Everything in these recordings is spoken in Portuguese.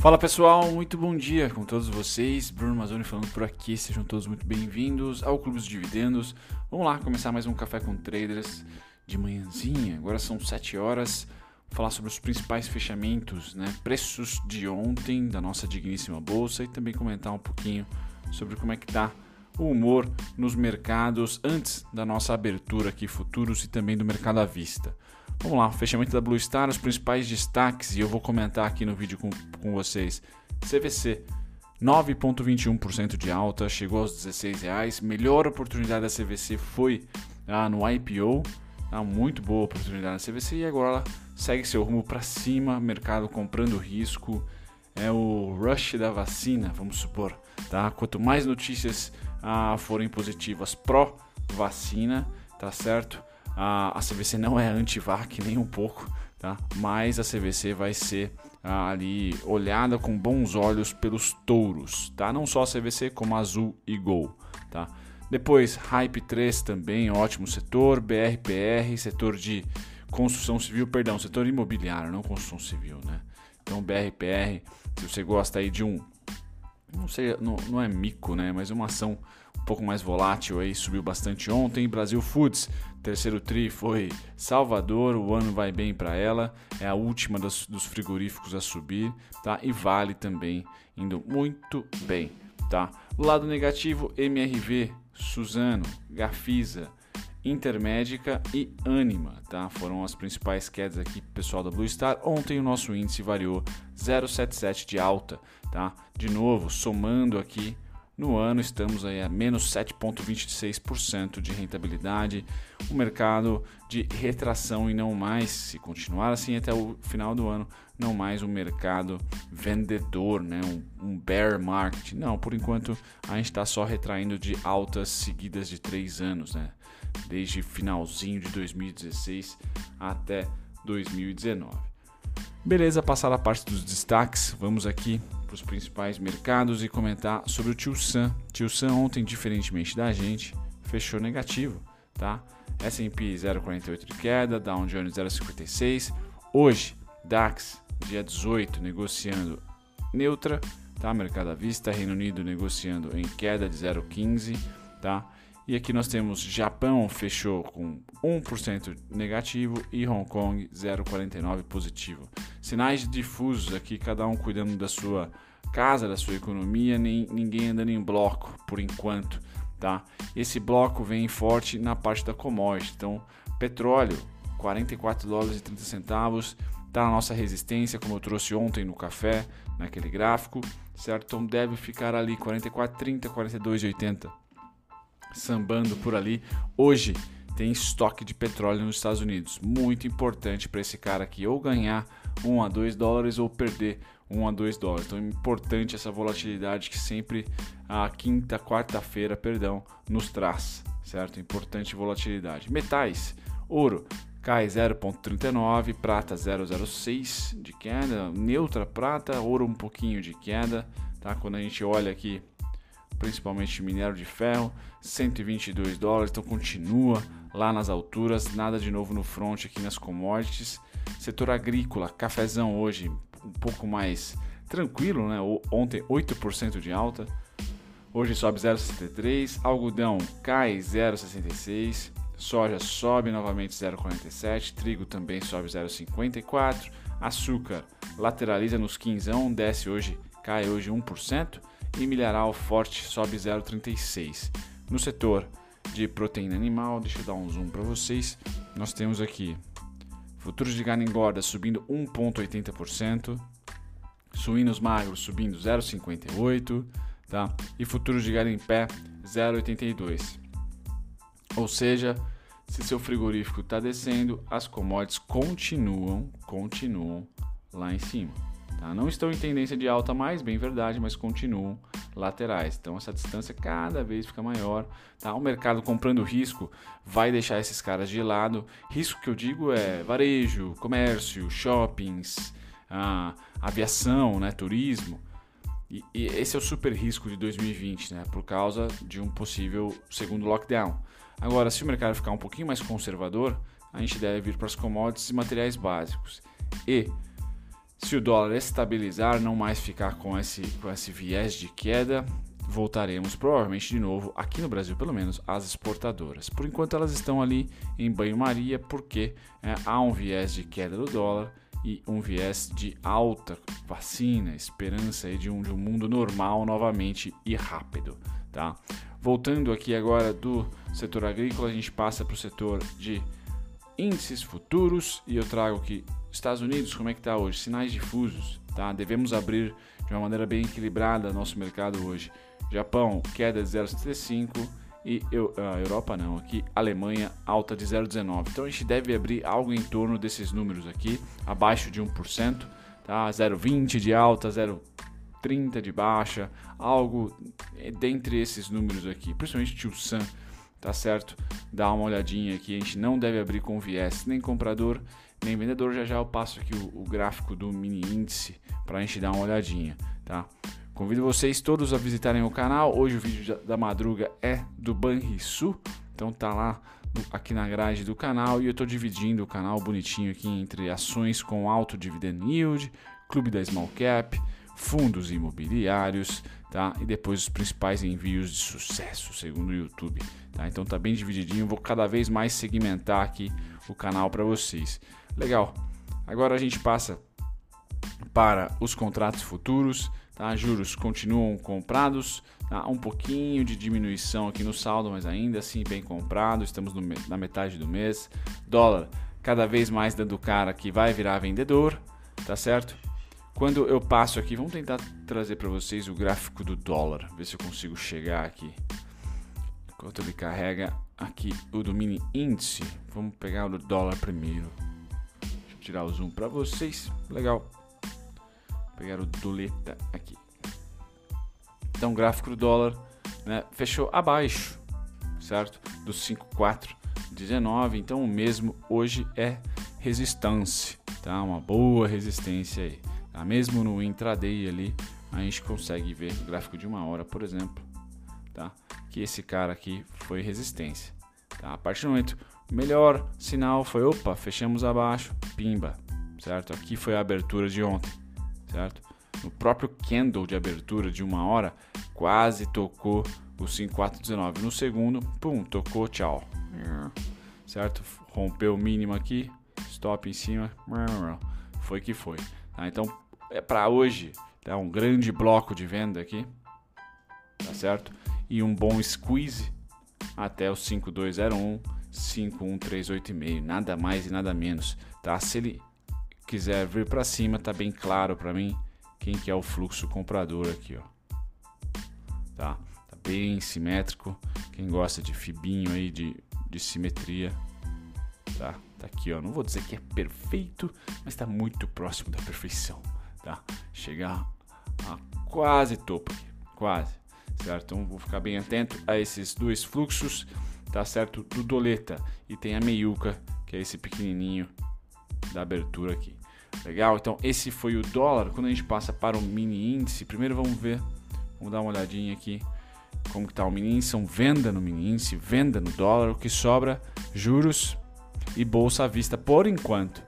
Fala pessoal, muito bom dia com todos vocês. Bruno Mazzoni falando por aqui, sejam todos muito bem-vindos ao Clube dos Dividendos. Vamos lá começar mais um Café com Traders de manhãzinha. Agora são 7 horas. Vou falar sobre os principais fechamentos, né? preços de ontem da nossa digníssima bolsa e também comentar um pouquinho sobre como é que está o humor nos mercados antes da nossa abertura aqui futuros e também do mercado à vista. Vamos lá, fechamento da Blue Star, os principais destaques e eu vou comentar aqui no vídeo com, com vocês. CVC, 9,21% de alta, chegou aos 16 reais. Melhor oportunidade da CVC foi ah, no IPO, ah, muito boa oportunidade na CVC e agora ela segue seu rumo para cima, mercado comprando risco. É o rush da vacina, vamos supor. Tá? Quanto mais notícias ah, forem positivas pró-vacina, tá certo? A, a CVC não é anti-vac nem um pouco, tá? mas a CVC vai ser ali olhada com bons olhos pelos touros, tá? não só a CVC como a Azul e Gol. Tá? Depois, Hype 3 também, ótimo setor, BRPR, setor de construção civil, perdão, setor imobiliário, não construção civil, né? Então, BRPR, se você gosta aí de um, não sei, não, não é mico, né? Mas uma ação um pouco mais volátil aí, subiu bastante ontem. Brasil Foods, Terceiro tri foi Salvador, o ano vai bem para ela, é a última dos, dos, frigoríficos a subir, tá? E Vale também indo muito bem, tá? Do lado negativo, MRV, Suzano, Gafisa, Intermédica e Anima, tá? Foram as principais quedas aqui pessoal da Blue Star. Ontem o nosso índice variou 0,77 de alta, tá? De novo, somando aqui no ano estamos aí a menos 7,26% de rentabilidade, um mercado de retração e não mais, se continuar assim até o final do ano, não mais um mercado vendedor, né? um, um bear market. Não, por enquanto a gente está só retraindo de altas seguidas de três anos, né? desde finalzinho de 2016 até 2019. Beleza, passada a parte dos destaques, vamos aqui para os principais mercados e comentar sobre o Tio Sam. Tio Sam ontem, diferentemente da gente, fechou negativo, tá? S&P 0,48 de queda, Dow Jones 0,56. Hoje, DAX, dia 18, negociando neutra, tá? Mercado à vista, Reino Unido negociando em queda de 0,15, tá? E aqui nós temos Japão fechou com 1% negativo e Hong Kong 0,49 positivo. Sinais difusos aqui, cada um cuidando da sua casa, da sua economia, nem, ninguém andando em bloco por enquanto. Tá? Esse bloco vem forte na parte da commodity. Então, petróleo, 44 dólares e 30 centavos, está na nossa resistência, como eu trouxe ontem no café, naquele gráfico, certo? Então deve ficar ali 44,30, 42,80 sambando por ali. Hoje tem estoque de petróleo nos Estados Unidos. Muito importante para esse cara aqui ou ganhar 1 a 2 dólares ou perder 1 a 2 dólares. Então é importante essa volatilidade que sempre a quinta, quarta-feira, perdão, nos traz, certo? Importante volatilidade. Metais, ouro cai 0.39, prata 0.06 de queda, neutra prata, ouro um pouquinho de queda, tá? Quando a gente olha aqui principalmente minério de ferro, 122 dólares, então continua lá nas alturas, nada de novo no front aqui nas commodities. Setor agrícola, cafezão hoje um pouco mais tranquilo, né? Ontem 8% de alta, hoje sobe 0,63, algodão cai 0,66, soja sobe novamente 0,47, trigo também sobe 0,54, açúcar lateraliza nos 15, desce hoje, cai hoje 1%, e milharal forte sobe 0,36. No setor de proteína animal, deixa eu dar um zoom para vocês, nós temos aqui futuros de carne engorda subindo 1,80%, suínos magros subindo 0,58%, tá? e futuros de gado em pé 0,82%. Ou seja, se seu frigorífico está descendo, as commodities continuam, continuam lá em cima. Tá? Não estão em tendência de alta mais, bem verdade, mas continuam laterais. Então essa distância cada vez fica maior. Tá? O mercado comprando risco vai deixar esses caras de lado. Risco que eu digo é varejo, comércio, shoppings, ah, aviação, né, turismo. E, e, esse é o super risco de 2020, né, por causa de um possível segundo lockdown. Agora, se o mercado ficar um pouquinho mais conservador, a gente deve vir para as commodities e materiais básicos. E Se o dólar estabilizar, não mais ficar com esse, com esse viés de queda, voltaremos provavelmente de novo, aqui no Brasil pelo menos, às exportadoras. Por enquanto elas estão ali em banho-maria porque é, há um viés de queda do dólar e um viés de alta vacina, esperança de um, de um mundo normal novamente e rápido. Tá? Voltando aqui agora do setor agrícola, a gente passa para o setor de índices futuros e eu trago aqui Estados Unidos, como é que está hoje? Sinais difusos, tá? Devemos abrir de uma maneira bem equilibrada nosso mercado hoje. Japão, queda de 0,75 e eu, a Europa não, aqui Alemanha alta de 0,19. Então a gente deve abrir algo em torno desses números aqui, abaixo de 1%, tá? 0,20 de alta, 0,30 de baixa, algo dentre esses números aqui, principalmente Tio Sam, tá certo? Dá uma olhadinha aqui, a gente não deve abrir com viés nem comprador nem vendedor. Já já eu passo aqui o, o gráfico do mini índice para a gente dar uma olhadinha, tá? Convido vocês todos a visitarem o canal. Hoje o vídeo da madruga é do Banrisul, então tá lá aqui na grade do canal e eu estou dividindo o canal bonitinho aqui entre ações com alto dividend yield, clube da small cap, fundos imobiliários, tá? E depois os principais envios de sucesso, segundo o YouTube, tá? Então tá bem divididinho, vou cada vez mais segmentar aqui o canal para vocês. Legal. Agora a gente passa para os contratos futuros. Tá? Juros continuam comprados, tá? um pouquinho de diminuição aqui no saldo, mas ainda assim bem comprado. Estamos no, na metade do mês. Dólar cada vez mais dando cara que vai virar vendedor, tá certo? Quando eu passo aqui, vamos tentar trazer para vocês o gráfico do dólar, ver se eu consigo chegar aqui. Enquanto ele carrega aqui o do mini índice, vamos pegar o dólar primeiro. Deixa eu tirar o zoom para vocês. Legal pegar o doleta aqui. Então, gráfico do dólar né, fechou abaixo, certo? Do 5,419. Então, o mesmo hoje é resistência, tá? Uma boa resistência aí. Tá? Mesmo no intraday ali, a gente consegue ver o gráfico de uma hora, por exemplo, tá? Que esse cara aqui foi resistência. Tá? A partir do momento, melhor sinal foi, opa, fechamos abaixo, pimba, certo? Aqui foi a abertura de ontem certo? No próprio candle de abertura de uma hora, quase tocou o 5419. No segundo, pum, tocou, tchau. Certo? Rompeu o mínimo aqui, stop em cima, foi que foi. Tá? Então, é para hoje, tá? um grande bloco de venda aqui, tá certo? E um bom squeeze até o 5201, 51386, nada mais e nada menos, tá? Se ele quiser vir para cima, tá bem claro para mim quem que é o fluxo comprador aqui, ó. Tá? Tá bem simétrico. Quem gosta de fibinho aí de, de simetria, tá? Aqui, ó. Não vou dizer que é perfeito, mas tá muito próximo da perfeição, tá? Chegar a quase topo aqui, quase, certo? Então vou ficar bem atento a esses dois fluxos, tá certo? Do doleta e tem a meiuca, que é esse pequenininho da abertura aqui. Legal? Então esse foi o dólar. Quando a gente passa para o mini índice, primeiro vamos ver, vamos dar uma olhadinha aqui como que tá o mini índice, são venda no mini índice, venda no dólar, o que sobra juros e bolsa à vista por enquanto,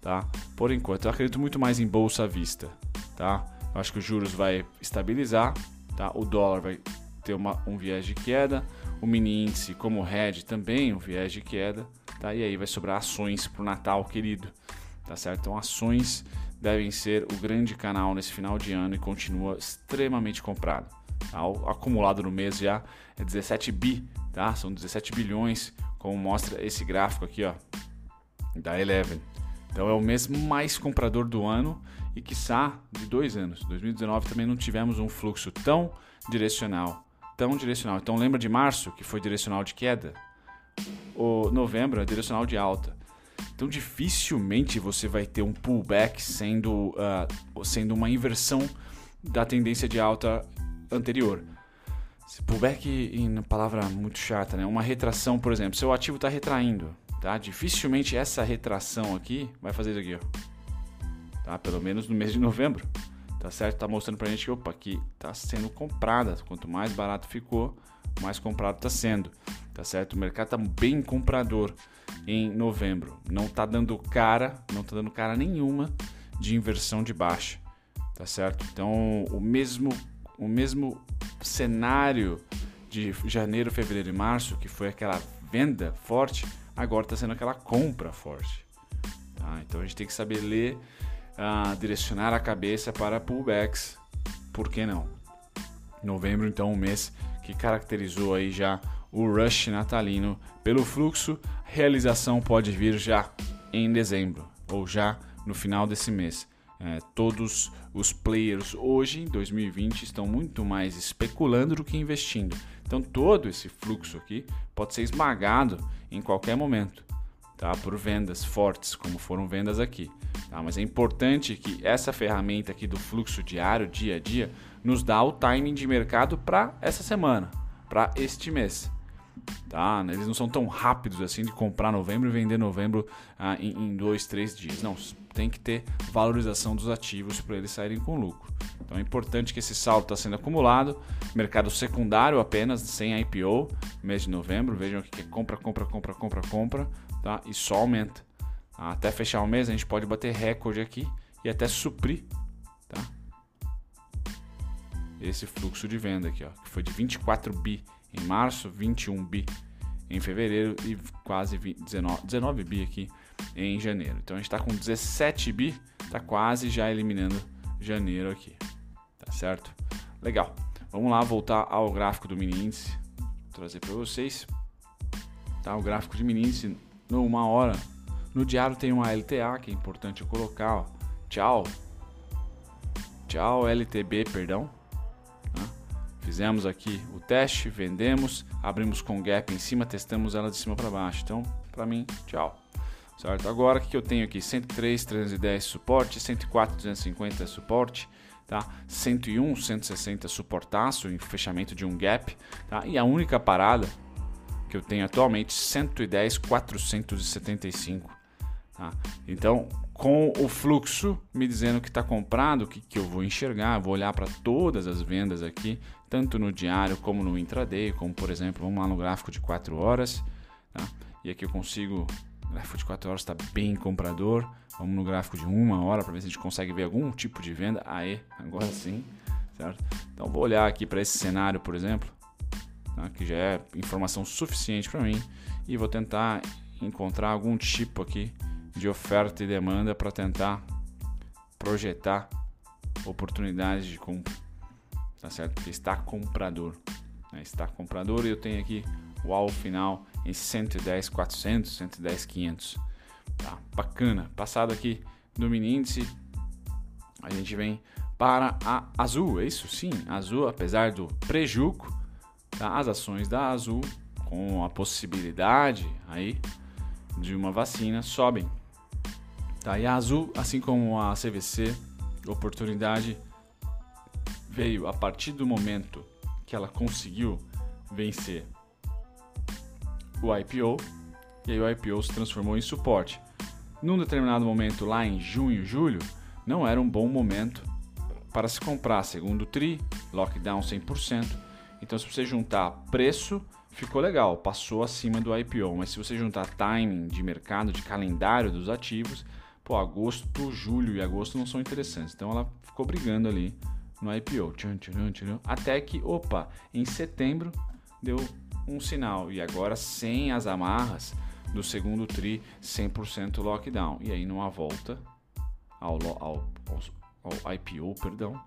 tá? Por enquanto, eu acredito muito mais em bolsa à vista, tá? Eu acho que os juros vai estabilizar, tá? O dólar vai ter uma, um viés de queda, o mini índice como o hedge também um viés de queda, tá? E aí vai sobrar ações para o Natal querido, tá certo? Então ações devem ser o grande canal nesse final de ano e continua extremamente comprado. Tá? O acumulado no mês já é 17 bi, tá? São 17 bilhões, como mostra esse gráfico aqui, ó, da Eleven. Então é o mês mais comprador do ano e quiçá de dois anos. 2019 também não tivemos um fluxo tão direcional, tão direcional. Então lembra de março que foi direcional de queda? O novembro é direcional de alta. Então dificilmente você vai ter um pullback sendo, uh, sendo uma inversão da tendência de alta anterior. Pullback, em palavra muito chata, né? Uma retração, por exemplo, seu ativo está retraindo, tá? Dificilmente essa retração aqui vai fazer isso aqui, ó. Tá? Pelo menos no mês de novembro, tá certo? Tá mostrando pra gente que, opa, aqui tá sendo comprada. Quanto mais barato ficou, mais comprado está sendo, tá certo? O mercado está bem comprador em novembro, não está dando cara, não está dando cara nenhuma de inversão de baixa, tá certo? Então, o mesmo, o mesmo cenário de janeiro, fevereiro e março, que foi aquela venda forte, agora está sendo aquela compra forte. Tá? Então, a gente tem que saber ler, uh, direcionar a cabeça para pullbacks, por que não? Novembro, então, um mês que caracterizou aí já o rush natalino pelo fluxo, realização pode vir já em dezembro ou já no final desse mês. É, todos os players hoje, em 2020, estão muito mais especulando do que investindo. Então, todo esse fluxo aqui pode ser esmagado em qualquer momento tá? por vendas fortes, como foram vendas aqui. Tá? Mas é importante que essa ferramenta aqui do fluxo diário, dia a dia, nos dá o timing de mercado para essa semana, para este mês. Tá? Eles não são tão rápidos assim de comprar novembro e vender novembro ah, em, em dois, três dias. Não, tem que ter valorização dos ativos para eles saírem com lucro. Então é importante que esse saldo está sendo acumulado. Mercado secundário apenas, sem IPO, mês de novembro. Vejam aqui que é compra, compra, compra, compra, compra. Tá? E só aumenta. Até fechar o mês a gente pode bater recorde aqui e até suprir tá? esse fluxo de venda aqui, ó, que foi de 24 bi em março, 21 bi em fevereiro e quase 19, 19 bi aqui em janeiro. Então a gente está com 17 bi, está quase já eliminando janeiro aqui, tá certo? Legal. Vamos lá voltar ao gráfico do mini índice, Vou trazer para vocês. Tá, o gráfico de mini índice numa hora no diário tem uma LTA que é importante colocar. Ó. Tchau. Tchau, LTB, perdão. Fizemos aqui o teste, vendemos, abrimos com gap em cima, testamos ela de cima para baixo. Então, para mim, tchau. Certo? Agora, o que eu tenho aqui? 103, 310 suporte, 104, 250 suporte, tá? 101, 160 suportaço em fechamento de um gap, tá? E a única parada que eu tenho atualmente, 110, 475 Tá? Então, com o fluxo me dizendo que está comprado, o que, que eu vou enxergar, vou olhar para todas as vendas aqui, tanto no diário como no intraday, como por exemplo, vamos lá no gráfico de 4 horas, tá? e aqui eu consigo, o gráfico de 4 horas está bem comprador, vamos no gráfico de 1 hora para ver se a gente consegue ver algum tipo de venda, aê, agora sim, certo? Então vou olhar aqui para esse cenário, por exemplo, tá? que já é informação suficiente para mim, e vou tentar encontrar algum tipo aqui de oferta e demanda para tentar projetar oportunidades de compra. Tá certo? Porque está comprador. Né? Está comprador e eu tenho aqui o alvo final em 110 400, 110 500. Tá? Bacana. Passado aqui do mini índice, a gente vem para a Azul. É isso sim, Azul, apesar do prejuco, tá? as ações da Azul com a possibilidade aí de uma vacina sobem Tá, e a Azul, assim como a CVC, oportunidade veio a partir do momento que ela conseguiu vencer o IPO, e aí o IPO se transformou em suporte. Num determinado momento, lá em junho, julho, não era um bom momento para se comprar. Segundo o TRI, lockdown 100%. Então, se você juntar preço, ficou legal, passou acima do IPO. Mas se você juntar timing de mercado, de calendário dos ativos, pô, agosto, julho e agosto não são interessantes. Então ela ficou brigando ali no IPO. Até que, opa, em setembro deu um sinal. E agora sem as amarras do segundo TRI 100% lockdown. E aí numa volta ao, ao, ao, IPO, perdão,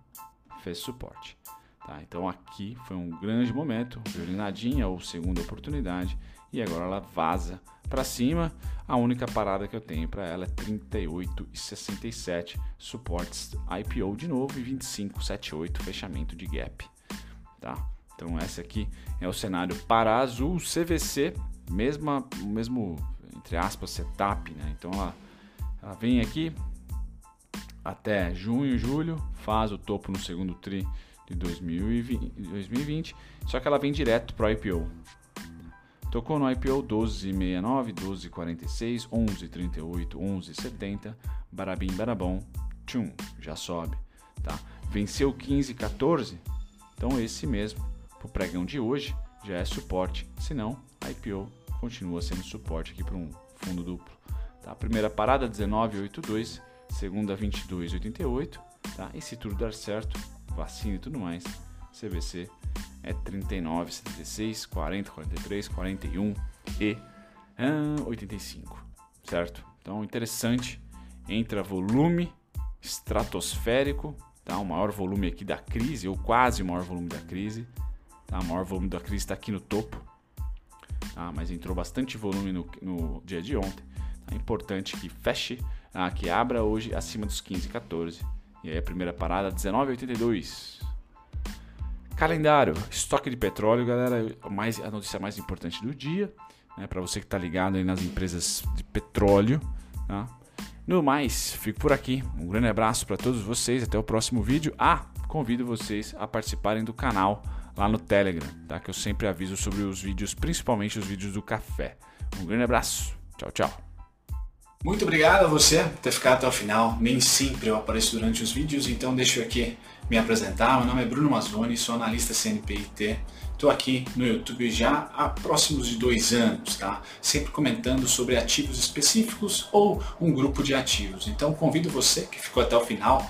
fez suporte. Tá? Então aqui foi um grande momento, violinadinha ou segunda oportunidade e agora ela vaza para cima. A única parada que eu tenho para ela é 38,67 suportes IPO de novo e 25,78 fechamento de gap, tá? Então essa aqui é o cenário para azul CVC, mesma mesmo entre aspas setup, né? Então ela, ela vem aqui até junho, julho, faz o topo no segundo tri de 2020, 2020 só que ela vem direto para o IPO. Tocou no IPO 12,69, 12,46, 11,38, 11,70, barabim, barabom, tchum, já sobe, tá? Venceu 15,14, então esse mesmo, pro pregão de hoje, já é suporte, se não, IPO continua sendo suporte aqui para um fundo duplo. Tá? Primeira parada 19,82, segunda 22,88, tá? E se tudo dar certo, vacina e tudo mais, CVC é 39, 76, 40, 43, 41 e ah, 85, certo? Então, interessante, entra volume estratosférico, tá? O maior volume aqui da crise, ou quase o maior volume da crise, tá? O maior volume da crise está aqui no topo, tá? Mas entrou bastante volume no, no dia de ontem. É importante que feche, ah, que abra hoje acima dos 15, 14. E aí a primeira parada 19,82. Calendário, estoque de petróleo, galera, mais, a notícia mais importante do dia, né, para você que está ligado aí nas empresas de petróleo. Tá? No mais, fico por aqui. Um grande abraço para todos vocês. Até o próximo vídeo. Ah, convido vocês a participarem do canal lá no Telegram, tá? Que eu sempre aviso sobre os vídeos, principalmente os vídeos do café. Um grande abraço. Tchau, tchau. Muito obrigado a você por ter ficado até o final. Nem sempre eu apareço durante os vídeos, então deixa eu aqui me apresentar. Meu nome é Bruno Mazzoni, sou analista CNPIT. Estou aqui no YouTube já há próximos de dois anos, tá? Sempre comentando sobre ativos específicos ou um grupo de ativos. Então convido você que ficou até o final